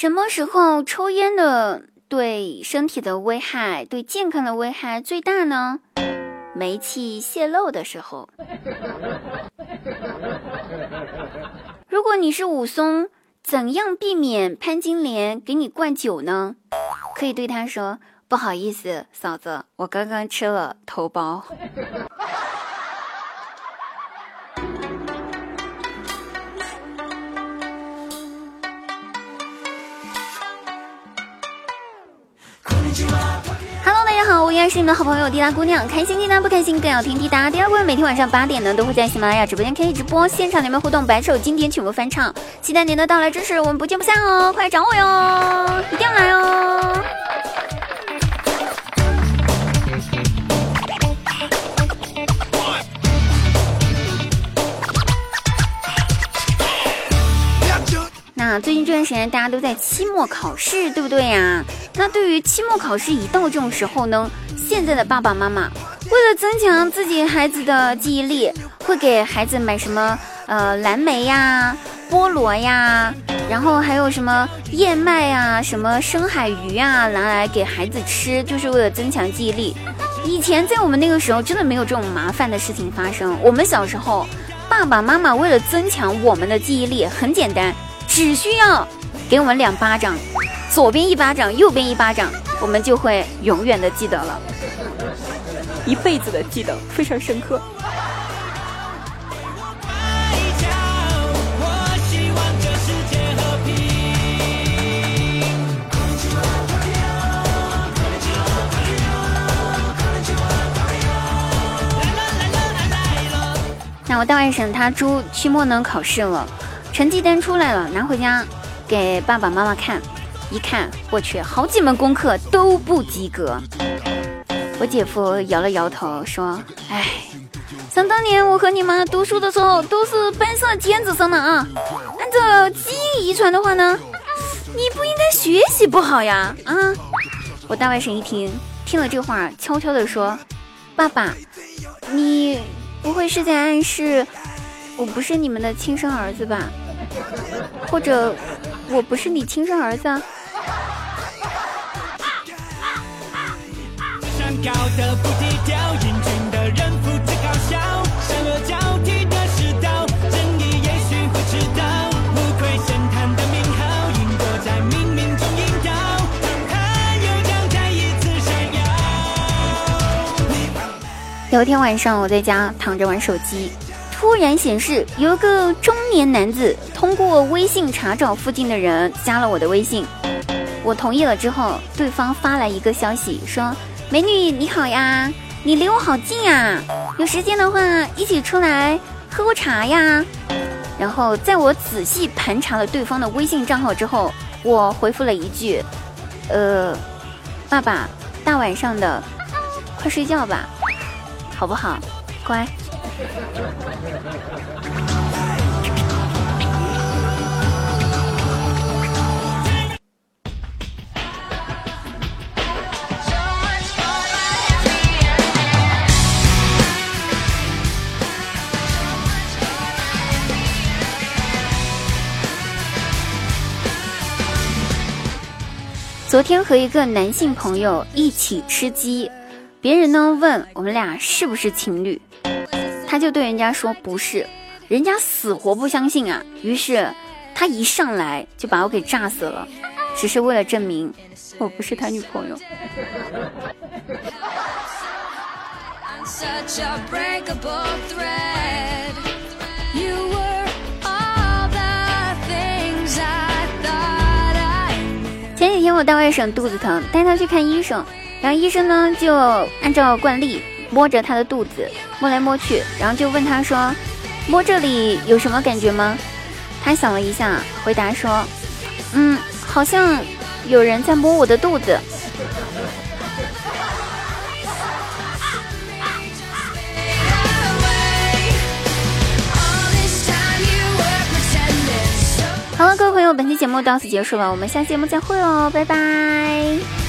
什么时候抽烟的对身体的危害、对健康的危害最大呢？煤气泄漏的时候。如果你是武松，怎样避免潘金莲给你灌酒呢？可以对他说：“不好意思，嫂子，我刚刚吃了头孢。” Hello，大家好，我依然是你们的好朋友滴答姑娘，开心滴答不开心更要听滴答。第二位每天晚上八点呢，都会在喜马拉雅直播间开启直播，现场你们互动，百首经典曲目翻唱，期待您的到来支持，我们不见不散哦！快来找我哟，一定要来哦！最近这段时间大家都在期末考试，对不对呀？那对于期末考试一到这种时候呢，现在的爸爸妈妈为了增强自己孩子的记忆力，会给孩子买什么呃蓝莓呀、菠萝呀，然后还有什么燕麦呀、什么深海鱼啊，拿来给孩子吃，就是为了增强记忆力。以前在我们那个时候，真的没有这种麻烦的事情发生。我们小时候，爸爸妈妈为了增强我们的记忆力，很简单，只需要给我们两巴掌。左边一巴掌，右边一巴掌，我们就会永远的记得了，一辈子的记得，非常深刻。那我大外甥他出期末呢考试了，成绩单出来了，拿回家给爸爸妈妈看。一看，我去，好几门功课都不及格。我姐夫摇了摇头说：“哎，想当年我和你妈读书的时候都是班上尖子生的啊。按照基因遗传的话呢，你不应该学习不好呀啊！”我大外甥一听，听了这话，悄悄地说：“爸爸，你不会是在暗示我不是你们的亲生儿子吧？或者我不是你亲生儿子？”有一天晚上，我在家躺着玩手机，突然显示有一个中年男子通过微信查找附近的人，加了我的微信。我同意了之后，对方发来一个消息说。美女你好呀，你离我好近呀，有时间的话一起出来喝个茶呀。然后在我仔细盘查了对方的微信账号之后，我回复了一句：“呃，爸爸，大晚上的，快睡觉吧，好不好？乖。”昨天和一个男性朋友一起吃鸡，别人呢问我们俩是不是情侣，他就对人家说不是，人家死活不相信啊。于是他一上来就把我给炸死了，只是为了证明我不是他女朋友。前几天我大外甥肚子疼，带他去看医生，然后医生呢就按照惯例摸着他的肚子摸来摸去，然后就问他说：“摸这里有什么感觉吗？”他想了一下，回答说：“嗯，好像有人在摸我的肚子。”好了，各位朋友，本期节目到此结束了，我们下期节目再会哦，拜拜。